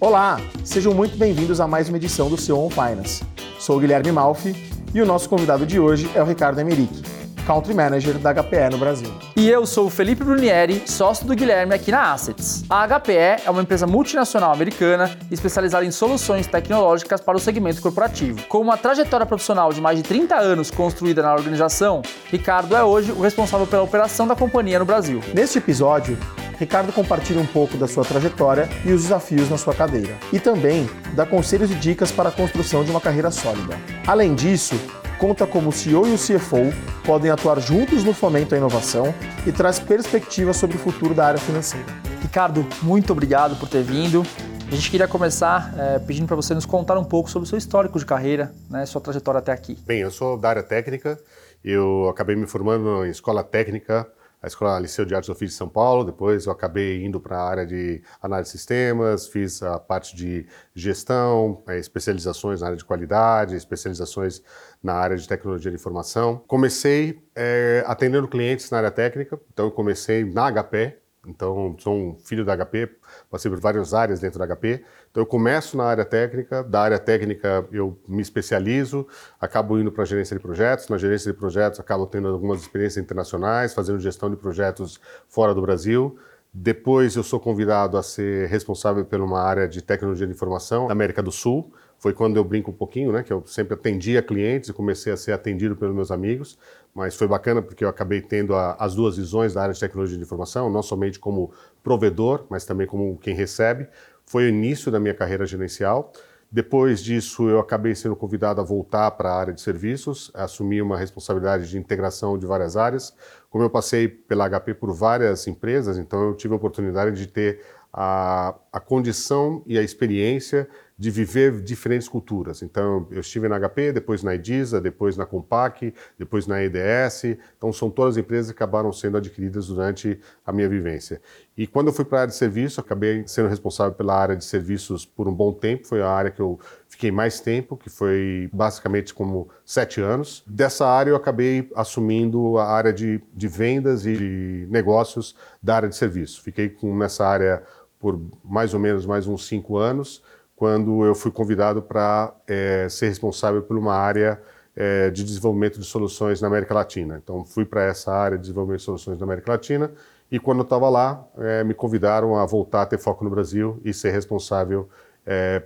Olá, sejam muito bem-vindos a mais uma edição do Seu On Finance. Sou o Guilherme Malfi e o nosso convidado de hoje é o Ricardo Emerick, Country Manager da HPE no Brasil. E eu sou o Felipe Brunieri, sócio do Guilherme aqui na Assets. A HPE é uma empresa multinacional americana especializada em soluções tecnológicas para o segmento corporativo. Com uma trajetória profissional de mais de 30 anos construída na organização, Ricardo é hoje o responsável pela operação da companhia no Brasil. Neste episódio, Ricardo compartilha um pouco da sua trajetória e os desafios na sua cadeira. E também dá conselhos e dicas para a construção de uma carreira sólida. Além disso, conta como o CEO e o CFO podem atuar juntos no fomento à inovação e traz perspectivas sobre o futuro da área financeira. Ricardo, muito obrigado por ter vindo. A gente queria começar é, pedindo para você nos contar um pouco sobre o seu histórico de carreira, né, sua trajetória até aqui. Bem, eu sou da área técnica, eu acabei me formando em escola técnica a Escola Liceu de Artes do Ofício de São Paulo, depois eu acabei indo para a área de análise de sistemas, fiz a parte de gestão, é, especializações na área de qualidade, especializações na área de tecnologia de informação. Comecei é, atendendo clientes na área técnica, então eu comecei na HP, então, sou um filho da HP, passei por várias áreas dentro da HP. Então, eu começo na área técnica, da área técnica eu me especializo, acabo indo para a gerência de projetos. Na gerência de projetos, acabo tendo algumas experiências internacionais, fazendo gestão de projetos fora do Brasil. Depois, eu sou convidado a ser responsável por uma área de tecnologia de informação na América do Sul foi quando eu brinco um pouquinho, né? Que eu sempre atendia clientes e comecei a ser atendido pelos meus amigos. Mas foi bacana porque eu acabei tendo a, as duas visões da área de tecnologia de informação, não somente como provedor, mas também como quem recebe. Foi o início da minha carreira gerencial. Depois disso, eu acabei sendo convidado a voltar para a área de serviços, assumir uma responsabilidade de integração de várias áreas. Como eu passei pela HP por várias empresas, então eu tive a oportunidade de ter a, a condição e a experiência de viver diferentes culturas. Então, eu estive na HP, depois na Edisa, depois na Compaq, depois na EDS. Então, são todas empresas que acabaram sendo adquiridas durante a minha vivência. E quando eu fui para a área de serviço, acabei sendo responsável pela área de serviços por um bom tempo. Foi a área que eu fiquei mais tempo, que foi basicamente como sete anos. Dessa área, eu acabei assumindo a área de, de vendas e de negócios da área de serviço. Fiquei com, nessa área por mais ou menos mais uns cinco anos quando eu fui convidado para é, ser responsável por uma área é, de desenvolvimento de soluções na América Latina. Então, fui para essa área de desenvolvimento de soluções na América Latina e, quando eu estava lá, é, me convidaram a voltar a ter foco no Brasil e ser responsável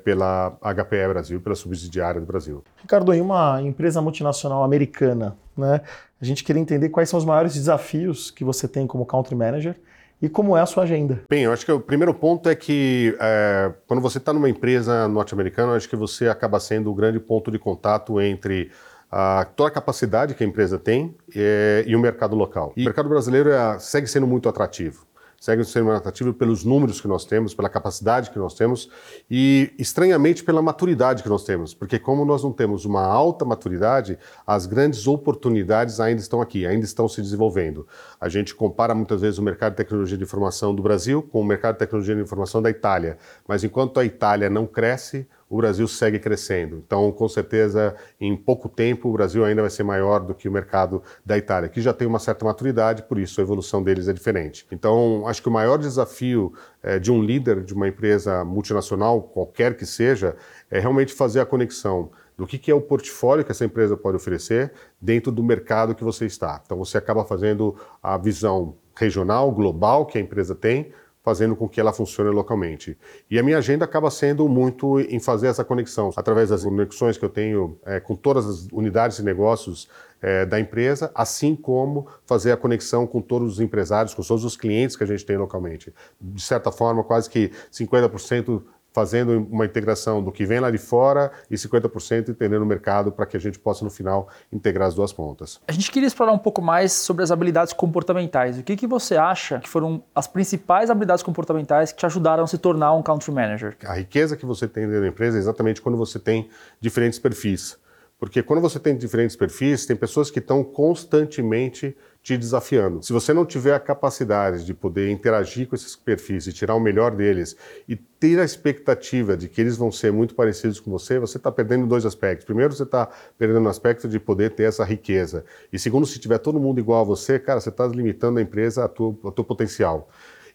pela HPE Brasil, pela subsidiária do Brasil. Ricardo, em uma empresa multinacional americana, né, a gente queria entender quais são os maiores desafios que você tem como country manager e como é a sua agenda? Bem, eu acho que o primeiro ponto é que é, quando você está numa empresa norte-americana, acho que você acaba sendo o grande ponto de contato entre a, toda a capacidade que a empresa tem é, e o mercado local. E o mercado brasileiro é, segue sendo muito atrativo segue sendo atrativo pelos números que nós temos, pela capacidade que nós temos e, estranhamente, pela maturidade que nós temos. Porque, como nós não temos uma alta maturidade, as grandes oportunidades ainda estão aqui, ainda estão se desenvolvendo. A gente compara muitas vezes o mercado de tecnologia de informação do Brasil com o mercado de tecnologia de informação da Itália. Mas enquanto a Itália não cresce, o Brasil segue crescendo. Então, com certeza, em pouco tempo, o Brasil ainda vai ser maior do que o mercado da Itália, que já tem uma certa maturidade, por isso a evolução deles é diferente. Então, acho que o maior desafio é, de um líder de uma empresa multinacional, qualquer que seja, é realmente fazer a conexão do que, que é o portfólio que essa empresa pode oferecer dentro do mercado que você está. Então, você acaba fazendo a visão regional, global que a empresa tem, fazendo com que ela funcione localmente. E a minha agenda acaba sendo muito em fazer essa conexão, através das conexões que eu tenho é, com todas as unidades de negócios é, da empresa, assim como fazer a conexão com todos os empresários, com todos os clientes que a gente tem localmente. De certa forma, quase que 50% fazendo uma integração do que vem lá de fora e 50% entendendo o mercado para que a gente possa, no final, integrar as duas pontas. A gente queria explorar um pouco mais sobre as habilidades comportamentais. O que, que você acha que foram as principais habilidades comportamentais que te ajudaram a se tornar um country manager? A riqueza que você tem dentro da empresa é exatamente quando você tem diferentes perfis. Porque quando você tem diferentes perfis, tem pessoas que estão constantemente te desafiando. Se você não tiver a capacidade de poder interagir com esses perfis e tirar o melhor deles e ter a expectativa de que eles vão ser muito parecidos com você, você está perdendo dois aspectos. Primeiro, você está perdendo o aspecto de poder ter essa riqueza. E segundo, se tiver todo mundo igual a você, cara, você está limitando a empresa a tua, a tua potencial.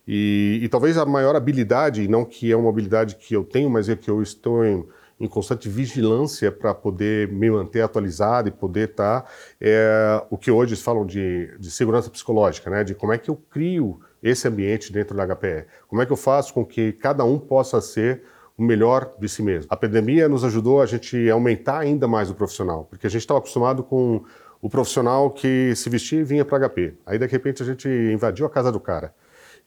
E, e, talvez a maior habilidade, não que é uma habilidade que eu tenho, mas é que eu estou em, em constante vigilância para poder me manter atualizado e poder estar, tá, é o que hoje falam de, de segurança psicológica, né? de como é que eu crio esse ambiente dentro da HPE, como é que eu faço com que cada um possa ser o melhor de si mesmo. A pandemia nos ajudou a gente aumentar ainda mais o profissional, porque a gente estava acostumado com o profissional que se vestia e vinha para HP. Aí, de repente, a gente invadiu a casa do cara.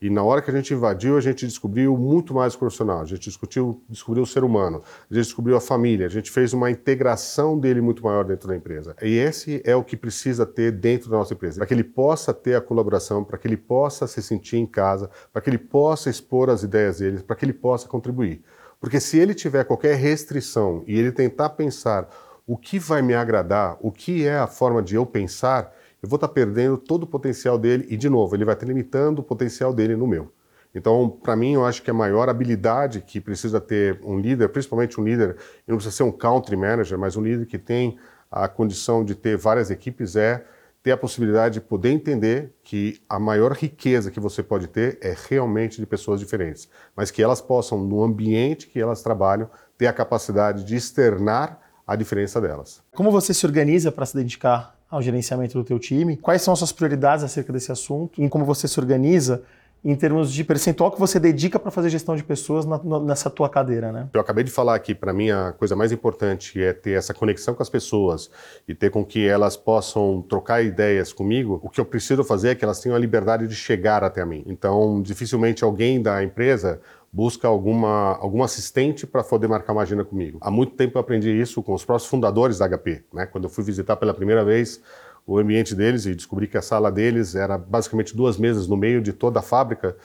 E na hora que a gente invadiu, a gente descobriu muito mais profissional. A gente discutiu, descobriu o ser humano, a gente descobriu a família, a gente fez uma integração dele muito maior dentro da empresa. E esse é o que precisa ter dentro da nossa empresa, para que ele possa ter a colaboração, para que ele possa se sentir em casa, para que ele possa expor as ideias dele, para que ele possa contribuir. Porque se ele tiver qualquer restrição e ele tentar pensar o que vai me agradar, o que é a forma de eu pensar, eu vou estar perdendo todo o potencial dele e, de novo, ele vai estar limitando o potencial dele no meu. Então, para mim, eu acho que a maior habilidade que precisa ter um líder, principalmente um líder, não precisa ser um country manager, mas um líder que tem a condição de ter várias equipes, é ter a possibilidade de poder entender que a maior riqueza que você pode ter é realmente de pessoas diferentes, mas que elas possam, no ambiente que elas trabalham, ter a capacidade de externar a diferença delas. Como você se organiza para se dedicar ao gerenciamento do teu time? Quais são as suas prioridades acerca desse assunto? E como você se organiza em termos de percentual que você dedica para fazer gestão de pessoas na, nessa tua cadeira, né? Eu acabei de falar aqui, para mim a coisa mais importante é ter essa conexão com as pessoas e ter com que elas possam trocar ideias comigo. O que eu preciso fazer é que elas tenham a liberdade de chegar até mim. Então, dificilmente alguém da empresa busca alguma, algum assistente para poder marcar uma agenda comigo. Há muito tempo eu aprendi isso com os próprios fundadores da HP. Né? Quando eu fui visitar pela primeira vez o ambiente deles e descobri que a sala deles era basicamente duas mesas no meio de toda a fábrica,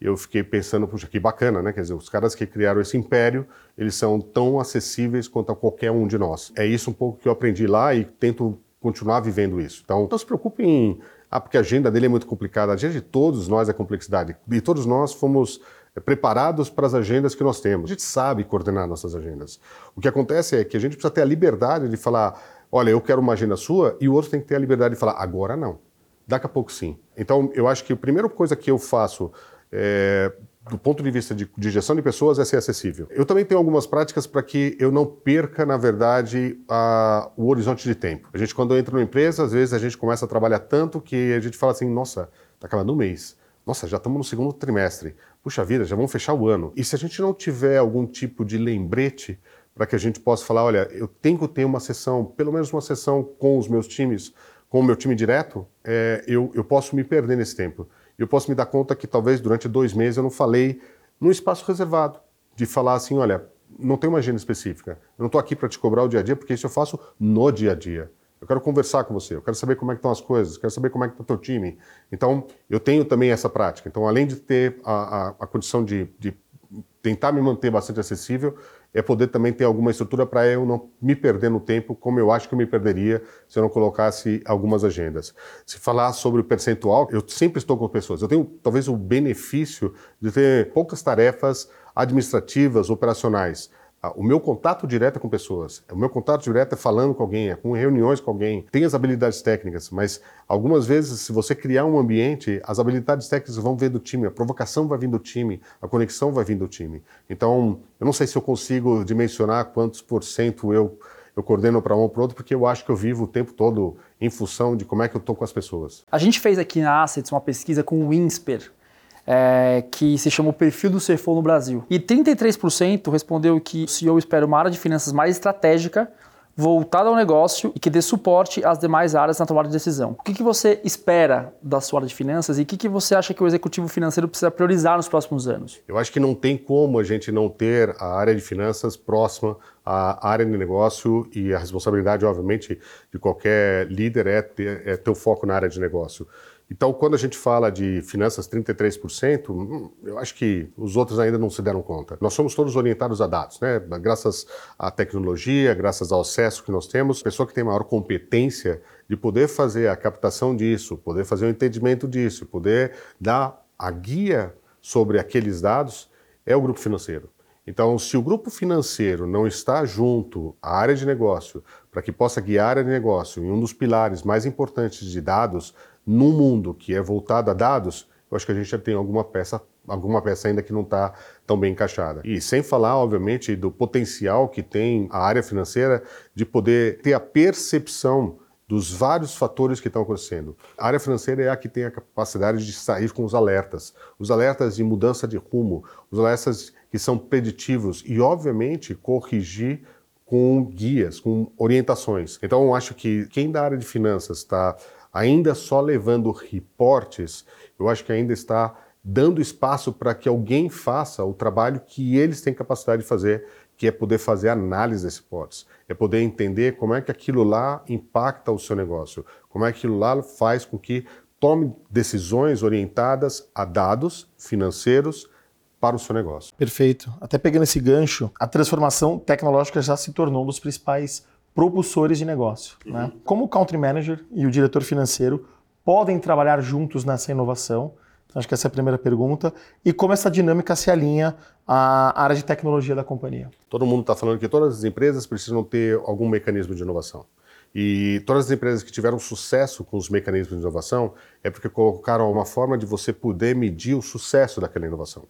eu fiquei pensando, puxa, que bacana, né? Quer dizer, os caras que criaram esse império, eles são tão acessíveis quanto a qualquer um de nós. É isso um pouco que eu aprendi lá e tento continuar vivendo isso. Então, não se preocupe em, ah, porque a agenda dele é muito complicada. A agenda de todos nós é complexidade. E todos nós fomos preparados para as agendas que nós temos. A gente sabe coordenar nossas agendas. O que acontece é que a gente precisa ter a liberdade de falar, olha, eu quero uma agenda sua, e o outro tem que ter a liberdade de falar, agora não. Daqui a pouco sim. Então, eu acho que a primeira coisa que eu faço é, do ponto de vista de, de, gestão de pessoas é ser acessível. Eu também tenho algumas práticas para que eu não perca, na verdade, a, o horizonte de tempo. A gente, quando entra numa empresa, às vezes a gente começa a trabalhar tanto que a gente fala assim, nossa, está acabando o mês. Nossa, já estamos no segundo trimestre. Puxa vida, já vamos fechar o ano. E se a gente não tiver algum tipo de lembrete para que a gente possa falar, olha, eu tenho que ter uma sessão, pelo menos uma sessão com os meus times, com o meu time direto, é, eu, eu posso me perder nesse tempo. Eu posso me dar conta que talvez durante dois meses eu não falei num espaço reservado, de falar assim, olha, não tem uma agenda específica. Eu não estou aqui para te cobrar o dia a dia, porque isso eu faço no dia a dia. Eu quero conversar com você, eu quero saber como é que estão as coisas, quero saber como é que está o teu time. Então, eu tenho também essa prática. Então, além de ter a, a, a condição de, de tentar me manter bastante acessível, é poder também ter alguma estrutura para eu não me perder no tempo, como eu acho que eu me perderia se eu não colocasse algumas agendas. Se falar sobre o percentual, eu sempre estou com pessoas. Eu tenho talvez o benefício de ter poucas tarefas administrativas, operacionais. O meu contato direto é com pessoas. O meu contato direto é falando com alguém, é com reuniões com alguém. Tem as habilidades técnicas, mas algumas vezes, se você criar um ambiente, as habilidades técnicas vão vir do time, a provocação vai vir do time, a conexão vai vir do time. Então, eu não sei se eu consigo dimensionar quantos por cento eu, eu coordeno para um ou para outro, porque eu acho que eu vivo o tempo todo em função de como é que eu estou com as pessoas. A gente fez aqui na Assets uma pesquisa com o Winsper, é, que se chama o perfil do CFO no Brasil. E 33% respondeu que o CEO espera uma área de finanças mais estratégica, voltada ao negócio e que dê suporte às demais áreas na tomada de decisão. O que, que você espera da sua área de finanças e o que, que você acha que o executivo financeiro precisa priorizar nos próximos anos? Eu acho que não tem como a gente não ter a área de finanças próxima à área de negócio e a responsabilidade, obviamente, de qualquer líder é ter, é ter o foco na área de negócio. Então, quando a gente fala de finanças 33%, hum, eu acho que os outros ainda não se deram conta. Nós somos todos orientados a dados, né? Graças à tecnologia, graças ao acesso que nós temos, a pessoa que tem maior competência de poder fazer a captação disso, poder fazer o entendimento disso, poder dar a guia sobre aqueles dados é o grupo financeiro. Então, se o grupo financeiro não está junto à área de negócio para que possa guiar a área de negócio em um dos pilares mais importantes de dados, num mundo que é voltado a dados, eu acho que a gente já tem alguma peça, alguma peça ainda que não está tão bem encaixada. E sem falar, obviamente, do potencial que tem a área financeira de poder ter a percepção dos vários fatores que estão acontecendo. A área financeira é a que tem a capacidade de sair com os alertas, os alertas de mudança de rumo, os alertas que são preditivos e, obviamente, corrigir com guias, com orientações. Então, acho que quem da área de finanças está ainda só levando reportes, eu acho que ainda está dando espaço para que alguém faça o trabalho que eles têm capacidade de fazer, que é poder fazer análise desses reportes, é poder entender como é que aquilo lá impacta o seu negócio, como é que aquilo lá faz com que tome decisões orientadas a dados financeiros para o seu negócio. Perfeito. Até pegando esse gancho, a transformação tecnológica já se tornou um dos principais propulsores de negócio. Uhum. Né? Como o country manager e o diretor financeiro podem trabalhar juntos nessa inovação? Então, acho que essa é a primeira pergunta. E como essa dinâmica se alinha à área de tecnologia da companhia? Todo mundo está falando que todas as empresas precisam ter algum mecanismo de inovação. E todas as empresas que tiveram sucesso com os mecanismos de inovação é porque colocaram uma forma de você poder medir o sucesso daquela inovação.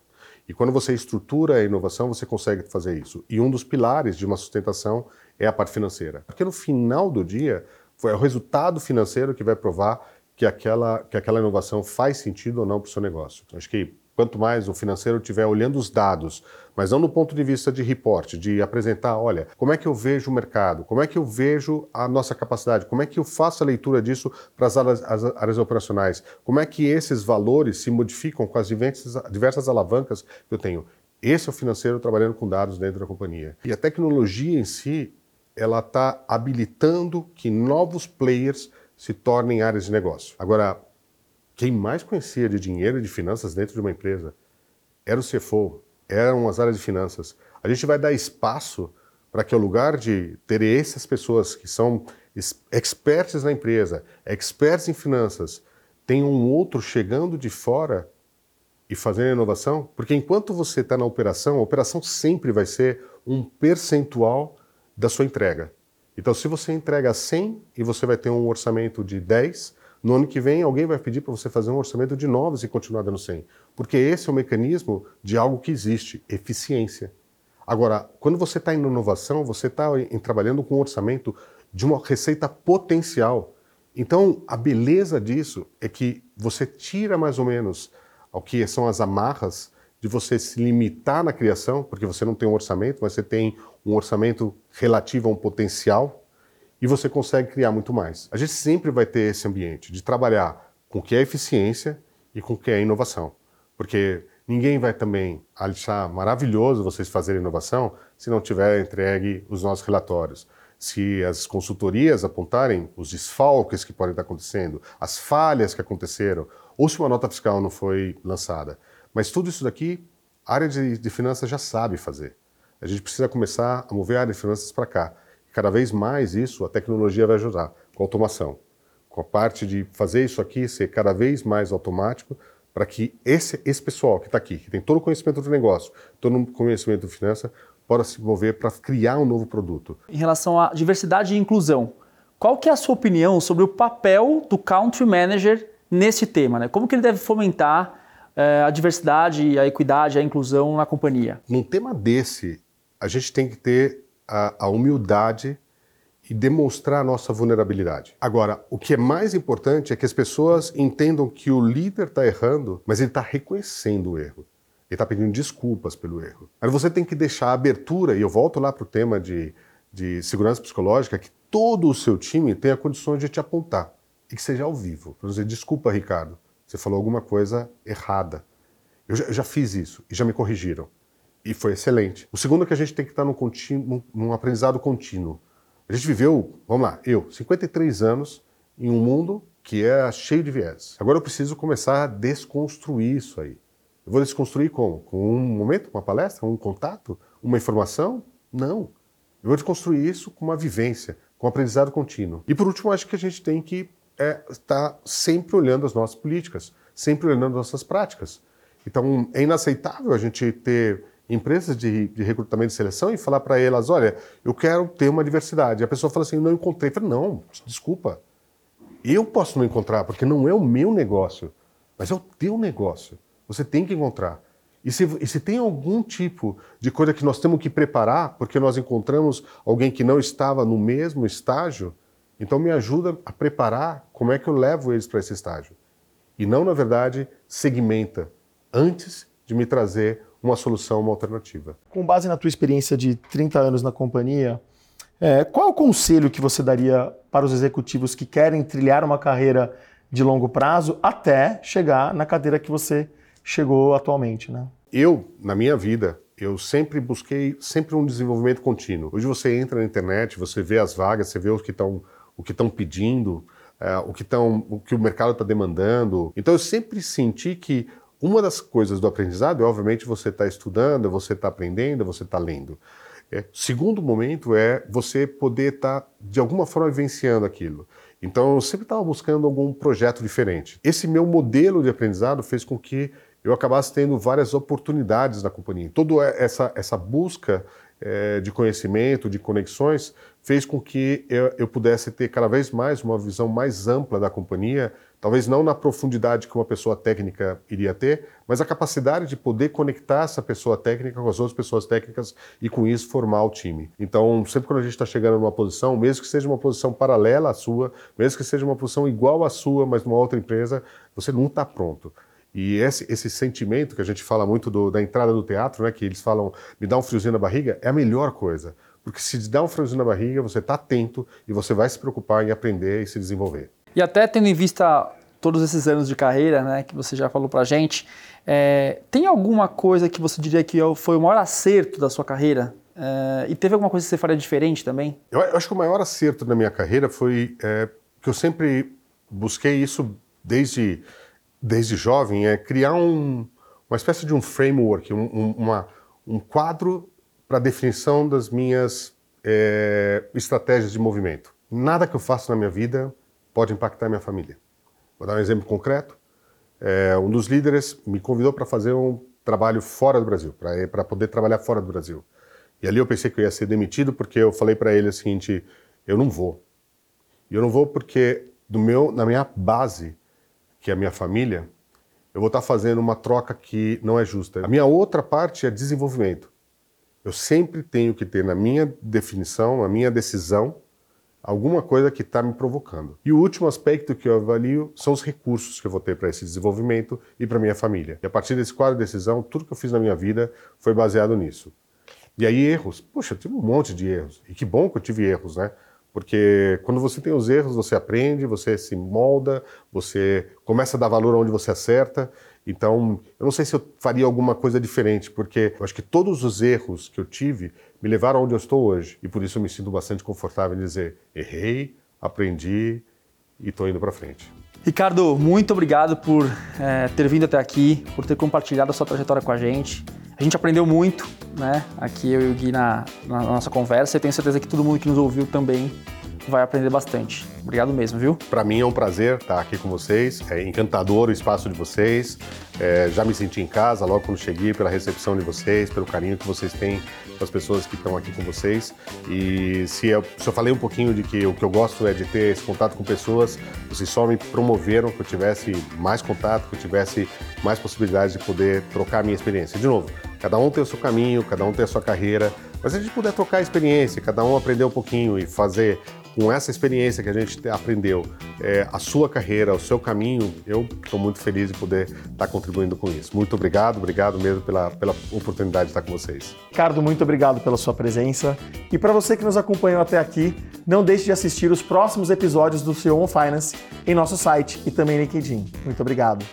E quando você estrutura a inovação, você consegue fazer isso. E um dos pilares de uma sustentação é a parte financeira. Porque no final do dia, foi o resultado financeiro que vai provar que aquela, que aquela inovação faz sentido ou não para o seu negócio. Então, acho que quanto mais o financeiro estiver olhando os dados, mas não no ponto de vista de reporte, de apresentar, olha, como é que eu vejo o mercado, como é que eu vejo a nossa capacidade, como é que eu faço a leitura disso para as áreas, as áreas operacionais, como é que esses valores se modificam com as diversas, diversas alavancas que eu tenho. Esse é o financeiro trabalhando com dados dentro da companhia. E a tecnologia em si, ela está habilitando que novos players se tornem áreas de negócio. Agora, quem mais conhecia de dinheiro e de finanças dentro de uma empresa era o CFO, eram as áreas de finanças. A gente vai dar espaço para que, ao lugar de ter essas pessoas que são experts na empresa, experts em finanças, tenham um outro chegando de fora e fazendo inovação? Porque enquanto você está na operação, a operação sempre vai ser um percentual da sua entrega. Então, se você entrega 100 e você vai ter um orçamento de 10, no ano que vem, alguém vai pedir para você fazer um orçamento de novos e continuar dando 100. Porque esse é o mecanismo de algo que existe, eficiência. Agora, quando você está em inovação, você está trabalhando com um orçamento de uma receita potencial. Então, a beleza disso é que você tira mais ou menos o que são as amarras de você se limitar na criação, porque você não tem um orçamento, mas você tem um orçamento relativo a um potencial e você consegue criar muito mais. A gente sempre vai ter esse ambiente de trabalhar com o que é eficiência e com o que é inovação. Porque ninguém vai também achar maravilhoso vocês fazerem inovação se não tiver entregue os nossos relatórios. Se as consultorias apontarem os desfalques que podem estar acontecendo, as falhas que aconteceram, ou se uma nota fiscal não foi lançada. Mas tudo isso daqui, a área de, de finanças já sabe fazer. A gente precisa começar a mover a área de finanças para cá. Cada vez mais isso a tecnologia vai ajudar, com automação. Com a parte de fazer isso aqui ser cada vez mais automático, para que esse, esse pessoal que está aqui, que tem todo o conhecimento do negócio, todo o conhecimento de finança, possa se mover para criar um novo produto. Em relação à diversidade e inclusão, qual que é a sua opinião sobre o papel do country manager nesse tema? Né? Como que ele deve fomentar a diversidade, a equidade, a inclusão na companhia? Num tema desse, a gente tem que ter a, a humildade e demonstrar a nossa vulnerabilidade. Agora, o que é mais importante é que as pessoas entendam que o líder está errando, mas ele está reconhecendo o erro. Ele está pedindo desculpas pelo erro. Mas você tem que deixar a abertura, e eu volto lá para o tema de, de segurança psicológica, que todo o seu time tenha condições de te apontar e que seja ao vivo. Para dizer, desculpa, Ricardo, você falou alguma coisa errada. Eu já, eu já fiz isso e já me corrigiram e foi excelente. O segundo é que a gente tem que estar num, contínuo, num aprendizado contínuo. A gente viveu, vamos lá, eu, 53 anos em um mundo que é cheio de viés. Agora eu preciso começar a desconstruir isso aí. Eu vou desconstruir como? Com um momento, uma palestra, um contato, uma informação? Não. Eu vou desconstruir isso com uma vivência, com um aprendizado contínuo. E por último, acho que a gente tem que é, estar sempre olhando as nossas políticas, sempre olhando as nossas práticas. Então, é inaceitável a gente ter empresas de, de, recrutamento e seleção e falar para elas, olha, eu quero ter uma diversidade. E a pessoa fala assim, não encontrei. Eu falo, não, desculpa. Eu posso não encontrar, porque não é o meu negócio. mas é o teu negócio. Você tem que encontrar. E se, e se, tem algum tipo de coisa que nós temos que preparar, porque nós encontramos alguém que não estava no mesmo estágio, então me ajuda a preparar como é que eu levo eles para esse estágio. E não, na verdade, segmenta antes de me trazer uma solução, uma alternativa. Com base na tua experiência de 30 anos na companhia, é, qual é o conselho que você daria para os executivos que querem trilhar uma carreira de longo prazo até chegar na cadeira que você chegou atualmente, né? Eu, na minha vida, eu sempre busquei sempre um desenvolvimento contínuo. Hoje você entra na internet, você vê as vagas, você vê o que estão o que estão pedindo, é, o que estão o que o mercado está demandando. Então eu sempre senti que uma das coisas do aprendizado é, obviamente, você está estudando, você está aprendendo, você está lendo. É, segundo momento é você poder estar, tá, de alguma forma, vivenciando aquilo. Então, eu sempre estava buscando algum projeto diferente. Esse meu modelo de aprendizado fez com que eu acabasse tendo várias oportunidades na companhia. Toda essa, essa busca é, de conhecimento, de conexões, fez com que eu, eu, pudesse ter cada vez mais uma visão mais ampla da companhia, talvez não na profundidade que uma pessoa técnica iria ter, mas a capacidade de poder conectar essa pessoa técnica com as outras pessoas técnicas e com isso formar o time. Então, sempre quando a gente está chegando numa posição, mesmo que seja uma posição paralela à sua, mesmo que seja uma posição igual à sua, mas numa outra empresa, você não está pronto. E esse, esse, sentimento que a gente fala muito do, da entrada do teatro, né, que eles falam, me dá um friozinho na barriga, é a melhor coisa. Porque se te dá um friozinho na barriga, você está atento e você vai se preocupar em aprender e se desenvolver. E até tendo em vista todos esses anos de carreira, né, que você já falou para a gente, é, tem alguma coisa que você diria que foi o maior acerto da sua carreira? É, e teve alguma coisa que você faria diferente também? Eu, eu acho que o maior acerto da minha carreira foi é, que eu sempre busquei isso desde desde jovem, é criar um, uma espécie de um framework, um, um, uma, um quadro para definição das minhas é, estratégias de movimento. Nada que eu faço na minha vida pode impactar minha família. Vou dar um exemplo concreto. É, um dos líderes me convidou para fazer um trabalho fora do Brasil, para poder trabalhar fora do Brasil. E ali eu pensei que eu ia ser demitido porque eu falei para ele o seguinte: eu não vou. E eu não vou porque do meu, na minha base que é a minha família, eu vou estar fazendo uma troca que não é justa. A minha outra parte é desenvolvimento. Eu sempre tenho que ter na minha definição, na minha decisão, alguma coisa que está me provocando. E o último aspecto que eu avalio são os recursos que eu vou ter para esse desenvolvimento e para minha família. E a partir desse quadro de decisão, tudo que eu fiz na minha vida foi baseado nisso. E aí erros, poxa, eu tive um monte de erros. E que bom que eu tive erros, né? Porque quando você tem os erros, você aprende, você se molda, você começa a dar valor onde você acerta. Então, eu não sei se eu faria alguma coisa diferente, porque eu acho que todos os erros que eu tive me levaram onde eu estou hoje. E por isso eu me sinto bastante confortável em dizer: errei, aprendi e estou indo para frente. Ricardo, muito obrigado por é, ter vindo até aqui, por ter compartilhado a sua trajetória com a gente. A gente aprendeu muito, né? Aqui eu e o Gui na, na nossa conversa e tenho certeza que todo mundo que nos ouviu também vai aprender bastante. Obrigado mesmo, viu? Para mim é um prazer estar aqui com vocês. É encantador o espaço de vocês. É, já me senti em casa logo quando cheguei, pela recepção de vocês, pelo carinho que vocês têm com as pessoas que estão aqui com vocês. E se eu, se eu falei um pouquinho de que o que eu gosto é de ter esse contato com pessoas, vocês só me promoveram que eu tivesse mais contato, que eu tivesse mais possibilidades de poder trocar a minha experiência. De novo, cada um tem o seu caminho, cada um tem a sua carreira, mas se a gente puder trocar a experiência, cada um aprender um pouquinho e fazer com essa experiência que a gente aprendeu, é, a sua carreira, o seu caminho, eu estou muito feliz de poder estar tá contribuindo com isso. Muito obrigado, obrigado mesmo pela, pela oportunidade de estar com vocês. Ricardo, muito obrigado pela sua presença. E para você que nos acompanhou até aqui, não deixe de assistir os próximos episódios do CEO on Finance em nosso site e também LinkedIn. Muito obrigado.